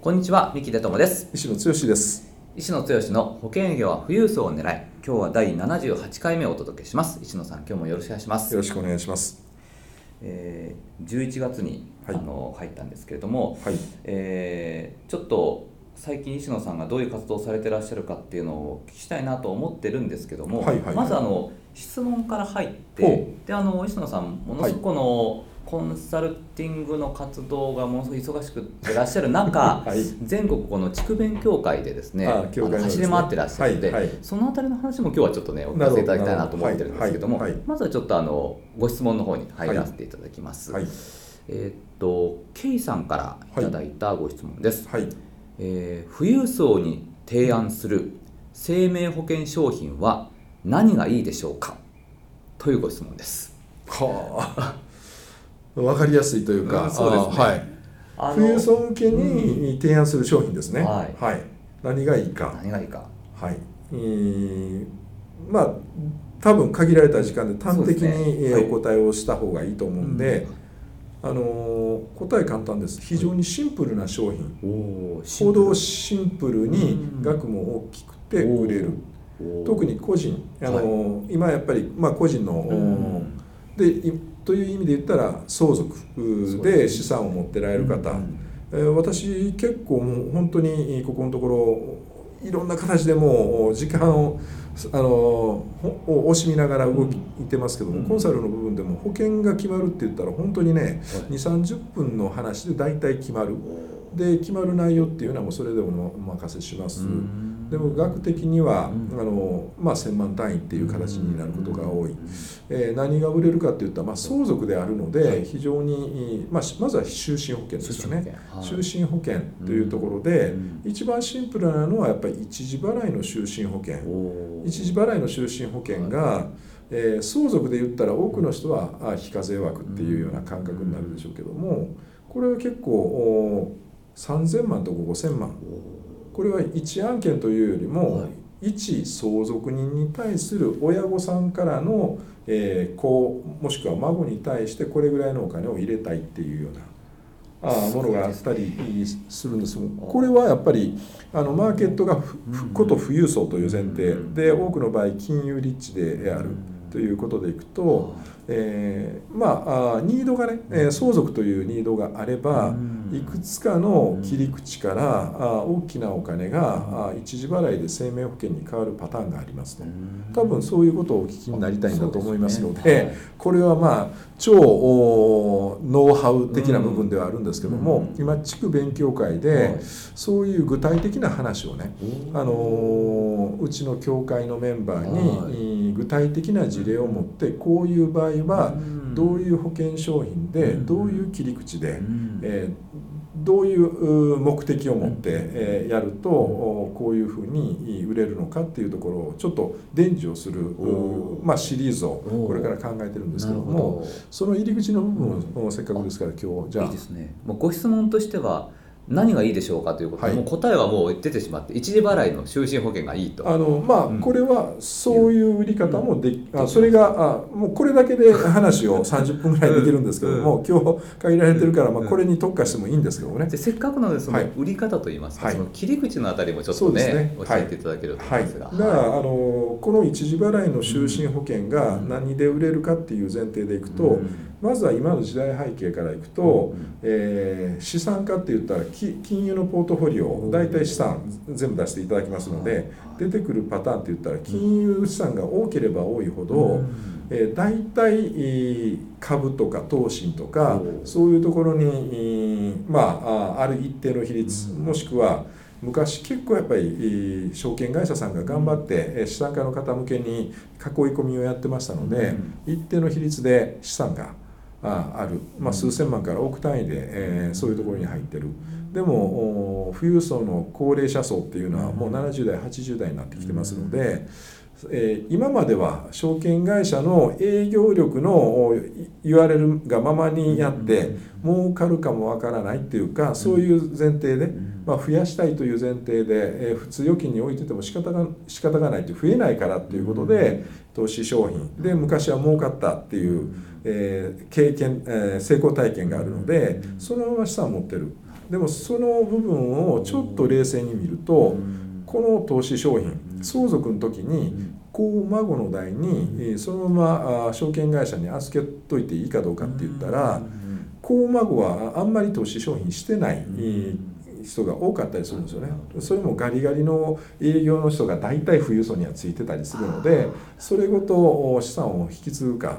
こんにちは三木出友です。石野剛です。石野剛の保険営業は富裕層を狙い今日は第78回目をお届けします。石野さん今日もよろしくお願いします。よろしくお願いします。えー、11月に、はい、あの入ったんですけれども、はい、えー、ちょっと最近石野さんがどういう活動をされてらっしゃるかっていうのを聞きしたいなと思ってるんですけども、はいはいはい、まずあの質問から入ってであの石野さんものすごくこの、コンサルティングの活動がものすごく忙しくてらっしゃる中、はい、全国この地区弁協会でですねあの走り回ってらっしゃるので、はいはい、その辺りの話も今日はちょっとねお聞かせいただきたいなと思ってるんですけども、まずはちょっとあのご質問の方に入らせていただきます。えー、っと K さんからいただいたご質問です。はい。えー、富裕層に提案する生命保険商品は何がいいでしょうか？というご質問です。はあ、分かりやすいというか、うん、そうですね。はい、富裕層向けに提案する商品ですね。はい、はい、何がいいか。何がいいか。はい。えー、まあ多分限られた時間で端的にお答えをした方がいいと思うんで。あの答え簡単です。非常にシンプルな商品。行動シンプルに額も大きくて売れる。特に個人。あの、はい、今やっぱり、まあ、個人の、でという意味で言ったら相続で資産を持ってられる方、えー、私結構もう本当にここのところいろんな形でもう時間をあの惜しみながら動いてますけども、うん、コンサルの部分でも保険が決まるって言ったら本当にね、はい、2 3 0分の話で大体決まる。で決まる内容っていうのはもうそれでもお任せします。でも額的には、あのまあ、1,000万単位っていう形になることが多い、えー、何が売れるかっていったら、まあ、相続であるので非常に、まあ、まずは終身保険ですよね。終身保険。というところで、一番シンプルなのはやっぱり一時払いの終身保険。一時払いの終身保険が、えー、相続で言ったら多くの人は非課税枠っていうような感覚になるでしょうけどもこれは結構3000万と5000万これは一案件というよりも、一相続人に対する親御さんからの、えー、子もしくは孫に対してこれぐらいのお金を入れたいっていうようなあものがあったりするんです。これはやっぱりあのマーケットがこと富裕層という前提で多くの場合金融立地であるということでいくと。えー、まあニードがね、えー、相続というニードがあれば、いくつかの切り口からあ大きなお金があ一時払いで生命保険に変わるパターンがありますと。多分そういうことをお聞きになりたいんだと思いますので、これはまあ超ノウハウ的な部分ではあるんですけども、今地区勉強会でそういう具体的な話をね、あのうちの協会のメンバーに具体的な事例を持ってこういう場合はどういう保険商品でどういう切り口で、えどういう目的を持って、えやるとこういうふうに売れるのかっていうところをちょっと伝授をする、まあ、シリーズをこれから考えてるんですけどもその入り口の部分をせっかくですから今日じゃあ。いいですね。もうご質問としては何がいいでしょうかということ。で、はい、もう答えはもう出てしまって一時払いの終身保険がいいと。あのまあ、うん、これはそういう売り方もでき、うん、あそれがあもうこれだけで話を 30分ぐらいできるんですけども、うん、今日限られてるから、まあ、これに特化してもいいんですけどもね、でせっかくなのでその売り方といいますか、はい、その切り口のあたりもちょっとねね。教えていただけると思いますが、はい、だからあのこの一時払いの終身保険が何で売れるかっていう前提でいくと、まずは今の時代背景からいくと、えー、資産家って言ったら金融のポートフォリオ大体資産全部出していただきますので出てくるパターンって言ったら金融資産が多ければ多いほど、えー、大体株とか投資とかそういうところにまあある一定の比率もしくは昔結構やっぱり証券会社さんが頑張って資産家の方向けに囲い込みをやってましたので一定の比率で資産がある、まあ、数千万から億単位で、えー、そういうところに入ってる。でも富裕層の高齢者層っていうのはもう70代80代になってきてますので。えー、今までは証券会社の営業力の言われるがままにやって儲かるかもわからないっていうかそういう前提で、まあ、増やしたいという前提で、えー、普通預金に置いてても仕方が仕方がないと増えないからっていうことで投資商品。で昔は儲かったっていう、えー、経験、えー、成功体験があるのでそのまま資産を持ってる。でもその部分をちょっと冷静に見るとこの投資商品相続の時に子孫の代にそのまま証券会社に預けといていいかどうかって言ったら子孫はあんまり投資商品してない人が多かったりするんですよね。それもガリガリの営業の人が大体富裕層にはついてたりするのでそれごと資産を引き継ぐか。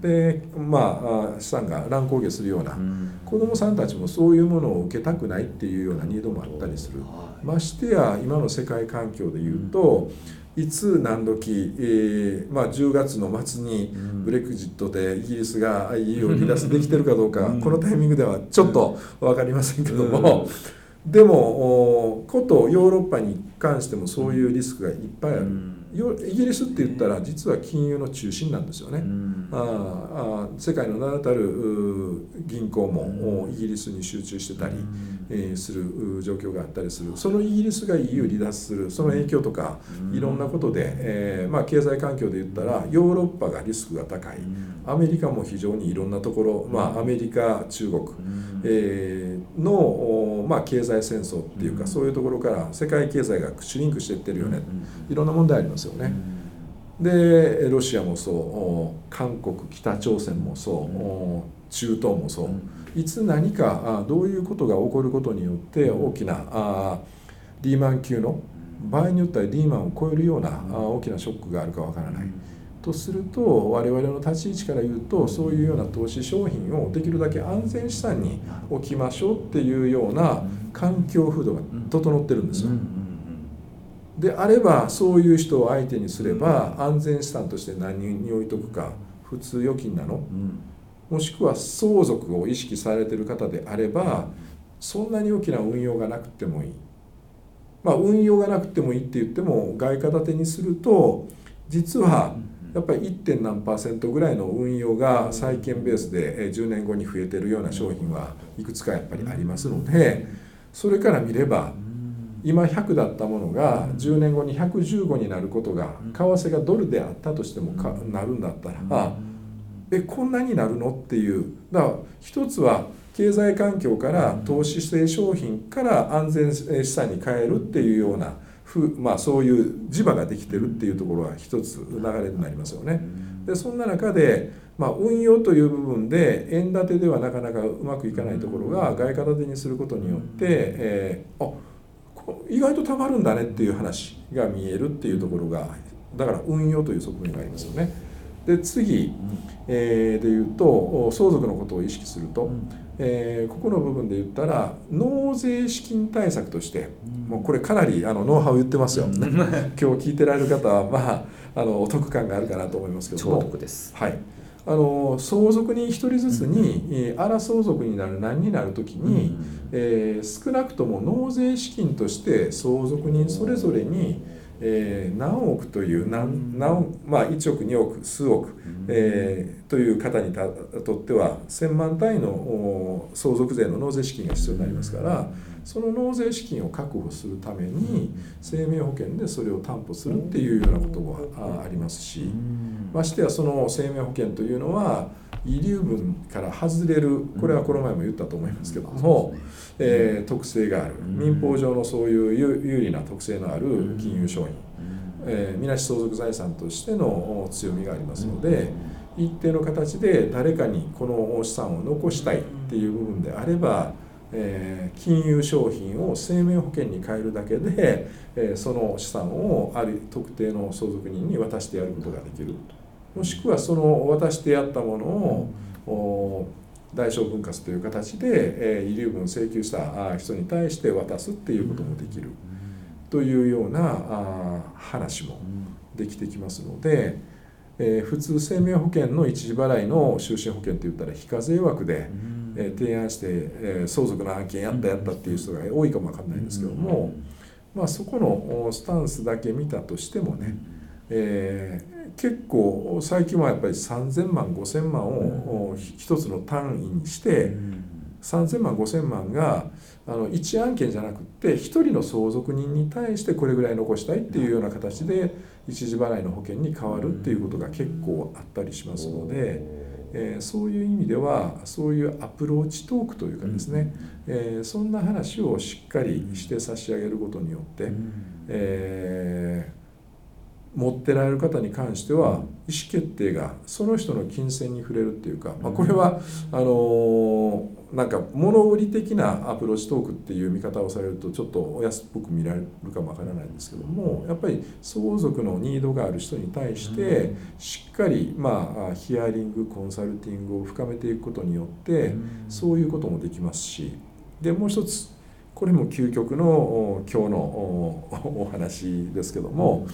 でまあ資産が乱高下するような。子どもさんたちもそういうものを受けたくないっていうようなニードもあったりする。ましてや今の世界環境でいうといつ何時、えーまあ、10月の末にブレクジットでイギリスが EU を 離脱できてるかどうか、このタイミングではちょっと分かりませんけども、でもことヨーロッパに関してもそういうリスクがいっぱいある、イギリスって言ったら実は金融の中心なんですよね、ああ世界の名だたる銀行もイギリスに集中してたり、えする状況があったりする。そのイギリスが EU 離脱するその影響とかいろんなことで、えまあ、経済環境で言ったらヨーロッパがリスクが高い。アメリカも非常にいろんなところ、まあ、アメリカ中国、えの、まあ、経済戦争っていうかそういうところから世界経済がシュリンクしていってるよね。いろんな問題ありますよね。でロシアもそう。韓国北朝鮮もそう。中東もそう。いつ何かどういうことが起こることによって大きなあリーマン級の場合によってはリーマンを超えるような大きなショックがあるかわからない。とすると我々の立ち位置から言うとそういうような投資商品をできるだけ安全資産に置きましょうっていうような環境風土が整ってるんですよ。であればそういう人を相手にすれば安全資産として何に置いとくか普通預金なの、もしくは相続を意識されてる方であればそんなに大きな運用がなくてもいい。まあ運用がなくてもいいって言っても外貨建てにすると実はやっぱり 1. 何パーセントぐらいの運用が債券ベースで10年後に増えてるような商品はいくつかやっぱりありますのでそれから見れば今100だったものが10年後に115になることが為替がドルであったとしてもかなるんだったらえこんなになるの？っていう。だから一つは経済環境から投資性商品から安全資産に変えるっていうようなふ、まあ、そういう磁場ができてるっていうところは一つ流れになりますよね。でそんな中で、まあ、運用という部分で円建てではなかなかうまくいかないところが外貨建てにすることによって、えー、あ意外とたまるんだねっていう話が見えるっていうところがだから運用という側面がありますよね。で次、えー、で言うと相続のことを意識すると、えー、ここの部分で言ったら納税資金対策として、もうこれかなりあのノウハウ言ってますよ、今日聞いてられる方はまああのお得感があるかなと思いますけども。はいあの相続人1人ずつに、うん、荒相続になる何になる時に、うん、えー、少なくとも納税資金として相続人それぞれに、えー、何億という何何、まあ、1億2億数億、えー、という方にとっては1,000万単位の相続税の納税資金が必要になりますからその納税資金を確保するために生命保険でそれを担保するっていうようなこともありますしましてやその生命保険というのは遺留分から外れるこれはこの前も言ったと思いますけども、えー、特性がある。民法上のそういう有利な特性のある金融商品、えー、みなし相続財産としての強みがありますので一定の形で誰かにこの資産を残したいっていう部分であればえー、金融商品を生命保険に変えるだけで、えー、その資産をある特定の相続人に渡してやることができる。もしくはその渡してやったものを、代償分割という形で、え遺留分請求した人に対して渡すっていうこともできる。というようなあ話もできてきますので、えー、普通生命保険の一時払いの就寝保険って言ったら非課税枠で、えー、提案して、えー、相続の案件やったやったっていう人が多いかもわかんないんですけども、まあ、そこのスタンスだけ見たとしてもね、えー、結構最近はやっぱり3,000万5,000万を一つの単位にして、3,000万5,000万があの1案件じゃなくって1人の相続人に対してこれぐらい残したいっていうような形で一時払いの保険に変わるっていうことが結構あったりしますので。えー、そういう意味ではそういうアプローチトークというかですね、えー、そんな話をしっかりして差し上げることによって、えー、持ってられる方に関しては意思決定がその人の金銭に触れるっていうか、まあ、これはあのーなんか物売り的なアプローチトークっていう見方をされるとちょっとお安っぽく見られるかもわからないんですけどもやっぱり相続のニードがある人に対してしっかりまあヒアリングコンサルティングを深めていくことによってそういうこともできますしでもう一つこれも究極の今日のお話ですけども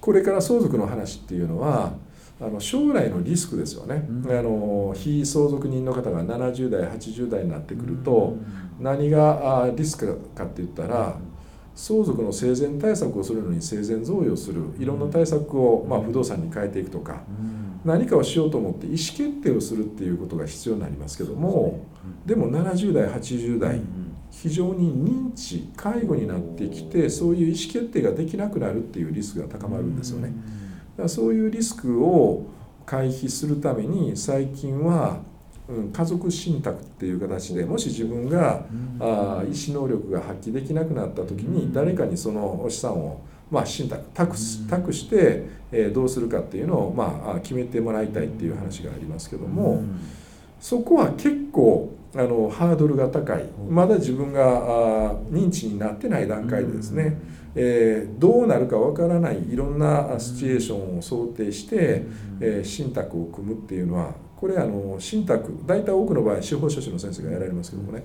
これから相続の話っていうのはあの将来のリスクですよね、うん、あの非相続人の方が70代80代になってくると、何がリスクかって言ったら相続の生前対策をするのに生前贈与するいろんな対策を、まあ、不動産に変えていくとか、何かをしようと思って意思決定をするっていうことが必要になりますけどもでも70代80代非常に認知介護になってきてそういう意思決定ができなくなるっていうリスクが高まるんですよね。だそういうリスクを回避するために最近は、うん、家族信託っていう形でもし自分が、うん、あ意思能力が発揮できなくなった時に誰かにその資産をまあ、信託託託して、えー、どうするかっていうのを、まあ、決めてもらいたいっていう話がありますけども、そこは結構あのハードルが高い。まだ自分があ認知になってない段階でですね、えー、どうなるかわからないいろんなシチュエーションを想定して、えー、信託を組むっていうのはこれあの信託大体多くの場合司法書士の先生がやられますけどもね、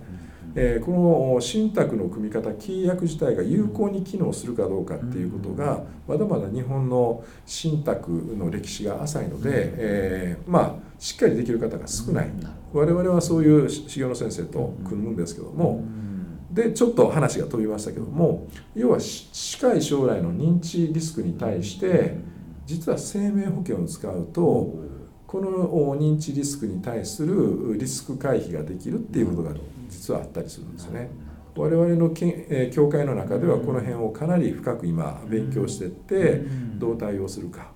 えー、この信託の組み方契約自体が有効に機能するかどうかっていうことがまだまだ日本の信託の歴史が浅いので、えー、まあしっかりできる方が少ない。我々はそういう修行の先生と組むんですけども。でちょっと話が飛びましたけども要は近い将来の認知リスクに対して実は生命保険を使うとこの認知リスクに対するリスク回避ができるっていうことが実はあったりするんですね。我々の教会の中ではこの辺をかなり深く今勉強していってどう対応するか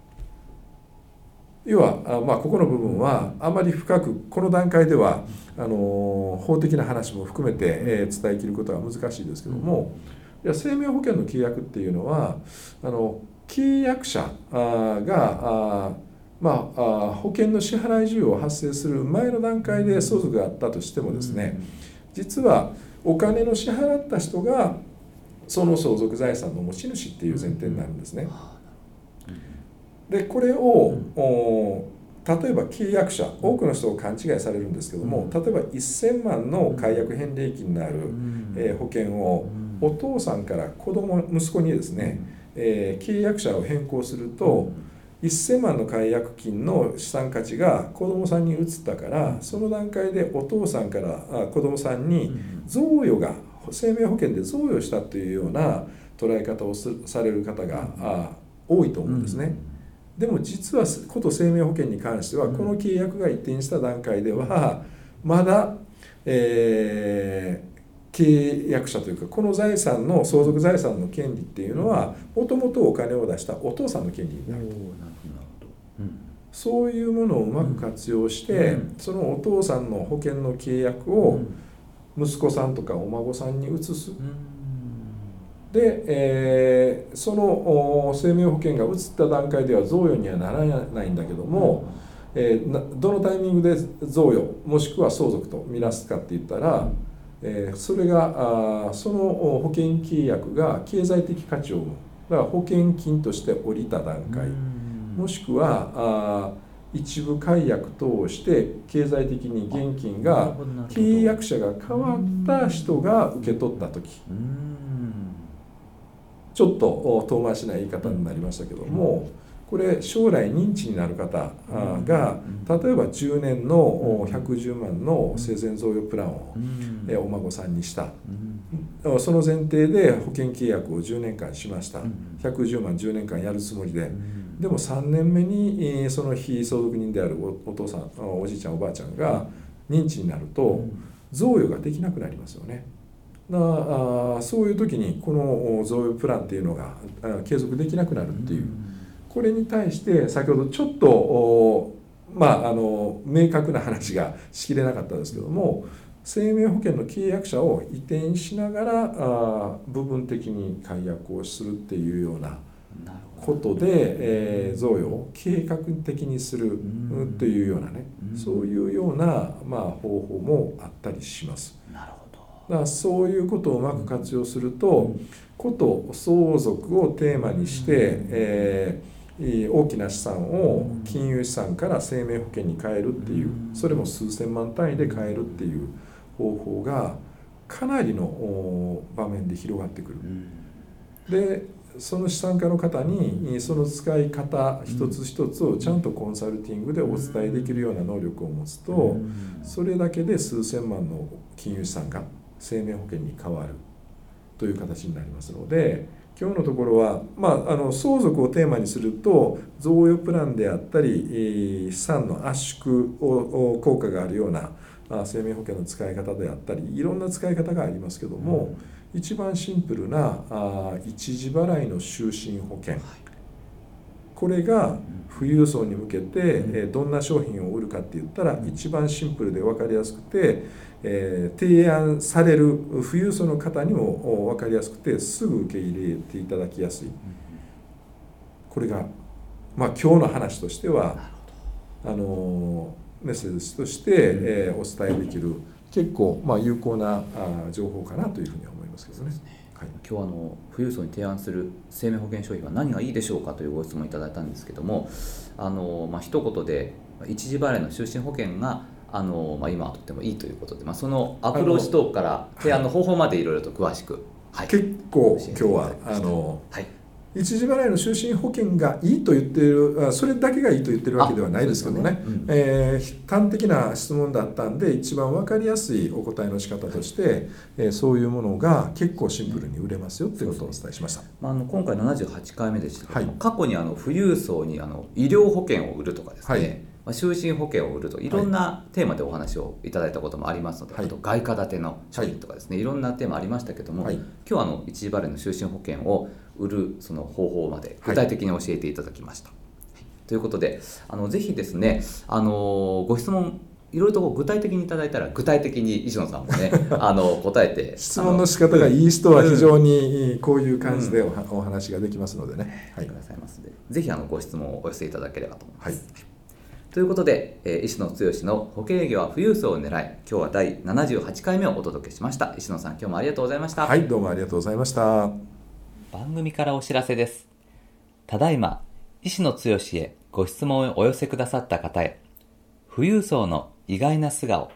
要はまあここの部分はあまり深くこの段階ではあの法的な話も含めて、え伝えきることは難しいですけどもいや生命保険の契約っていうのはあの契約者がまあ、保険の支払い需要を発生する前の段階で相続があったとしてもですね実はお金の支払った人がその相続財産の持ち主っていう前提になるんですね。でこれを、例えば契約者多くの人を勘違いされるんですけども例えば1,000万の解約返礼金のある、え保険をお父さんから子供息子にですね、え契約者を変更すると1,000万の解約金の資産価値が子供さんに移ったからその段階でお父さんから子供さんに贈与が生命保険で贈与したというような捉え方をされる方が多いと思うんですね。でも実はこと生命保険に関してはこの契約が一転した段階では まだ、えー、契約者というかこの財産の相続財産の権利っていうのはもともとお金を出したお父さんの権利になると。そういうものをうまく活用して、そのお父さんの保険の契約を息子さんとかお孫さんに移す。で、えー、その生命保険が移った段階では贈与にはならないんだけども、えー、どのタイミングで贈与もしくは相続とみなすかって言ったら、えー、それがあその保険契約が経済的価値を生む。だから保険金として降りた段階。もしくはあ一部解約等して経済的に現金が契約者が変わった人が受け取った時。ちょっと遠回しな言い方になりましたけども、これ将来認知になる方が例えば10年の110万の生前贈与プランをお孫さんにした。その前提で保険契約を10年間しました。110万10年間やるつもりで。でも3年目にその非相続人であるお父さんおじいちゃんおばあちゃんが認知になると贈与ができなくなりますよね。だあそういう時にこの贈与プランっていうのが継続できなくなるっていう。これに対して先ほどちょっとまああの明確な話がしきれなかったですけども生命保険の契約者を移転しながらあ部分的に解約をするっていうようなことで、えー、贈与を計画的にするというようなねそういうような、まあ、方法もあったりします。なるほどだからそういうことをうまく活用するとこと相続をテーマにして、えー大きな資産を金融資産から生命保険に変えるっていうそれも数千万単位で変えるっていう方法がかなりの場面で広がってくる。でその資産家の方にその使い方一つ一つをちゃんとコンサルティングでお伝えできるような能力を持つとそれだけで数千万の金融資産が生命保険に変わるという形になりますので。今日のところは、まあ、あの相続をテーマにすると贈与プランであったり資産の圧縮を効果があるような生命保険の使い方であったりいろんな使い方がありますけども、うん、一番シンプルなあ一時払いの就寝保険、はい、これが富裕層に向けて、えどんな商品を売るかって言ったら一番シンプルで分かりやすくてえー、提案される富裕層の方にも分かりやすくてすぐ受け入れていただきやすい。これが、まあ、今日の話としてはあのメッセージとして、えー、お伝えできる結構、まあ、有効なあ情報かなというふうに思いますけどね。はい、今日あの富裕層に提案する生命保険商品は何がいいでしょうかというご質問いただいたんですけどもあの、まあ一言で一時払いの就寝保険があの、まあ、今はとってもいいということで、まあ、そのアプローチ等から提案の方法までいろいろと詳しく、はい、結構今日はあの、はい、一時払いの就寝保険がいいと言っているそれだけがいいと言ってるわけではないですけどね。ね、うん、えー、端的な質問だったんで一番分かりやすいお答えの仕方として、えー、そういうものが結構シンプルに売れますよということをお伝えしました、まあ、あの今回78回目でしたけども、はい、過去にあの富裕層にあの医療保険を売るとかですね、はい。まあ、就寝保険を売るといろんなテーマでお話をいただいたこともありますので、はい、あと外貨建ての商品とかですね、はい、いろんなテーマありましたけども、はい、今日あの一時払いの就寝保険を売るその方法まで具体的に教えていただきました。ということであのぜひですねあのご質問いろいろと具体的にいただいたら具体的に石野さんもね あの答えて質問の仕方がいい人は非常にこういう感じでお,、お話ができますのでね、はい、くださいますのでぜひあのご質問をお寄せいただければと思います。はい。ということで、えー、石野剛の保険営業は富裕層を狙い今日は第78回目をお届けしました。石野さん今日もありがとうございました。はいどうもありがとうございました番組からお知らせです。ただいま石野剛へご質問をお寄せくださった方へ富裕層の意外な素顔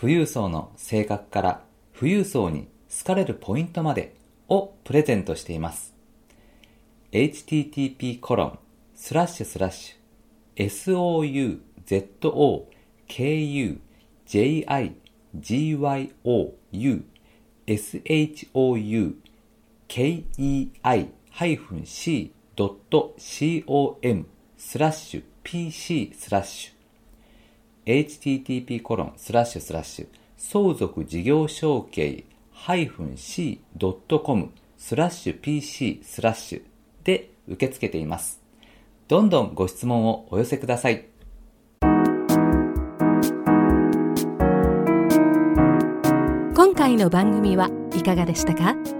富裕層の性格から富裕層に好かれるポイントまでをプレゼントしています。http コロンスラッシュスラッシュ souzokugyougshou kei-c.com スラッシュ pc スラッシュ http コロンスラッシュスラッシュ相続事業承継 -c.com スラッシュ pc スラッシュで受け付けています。どんどんご質問をお寄せください。今回の番組はいかがでしたか？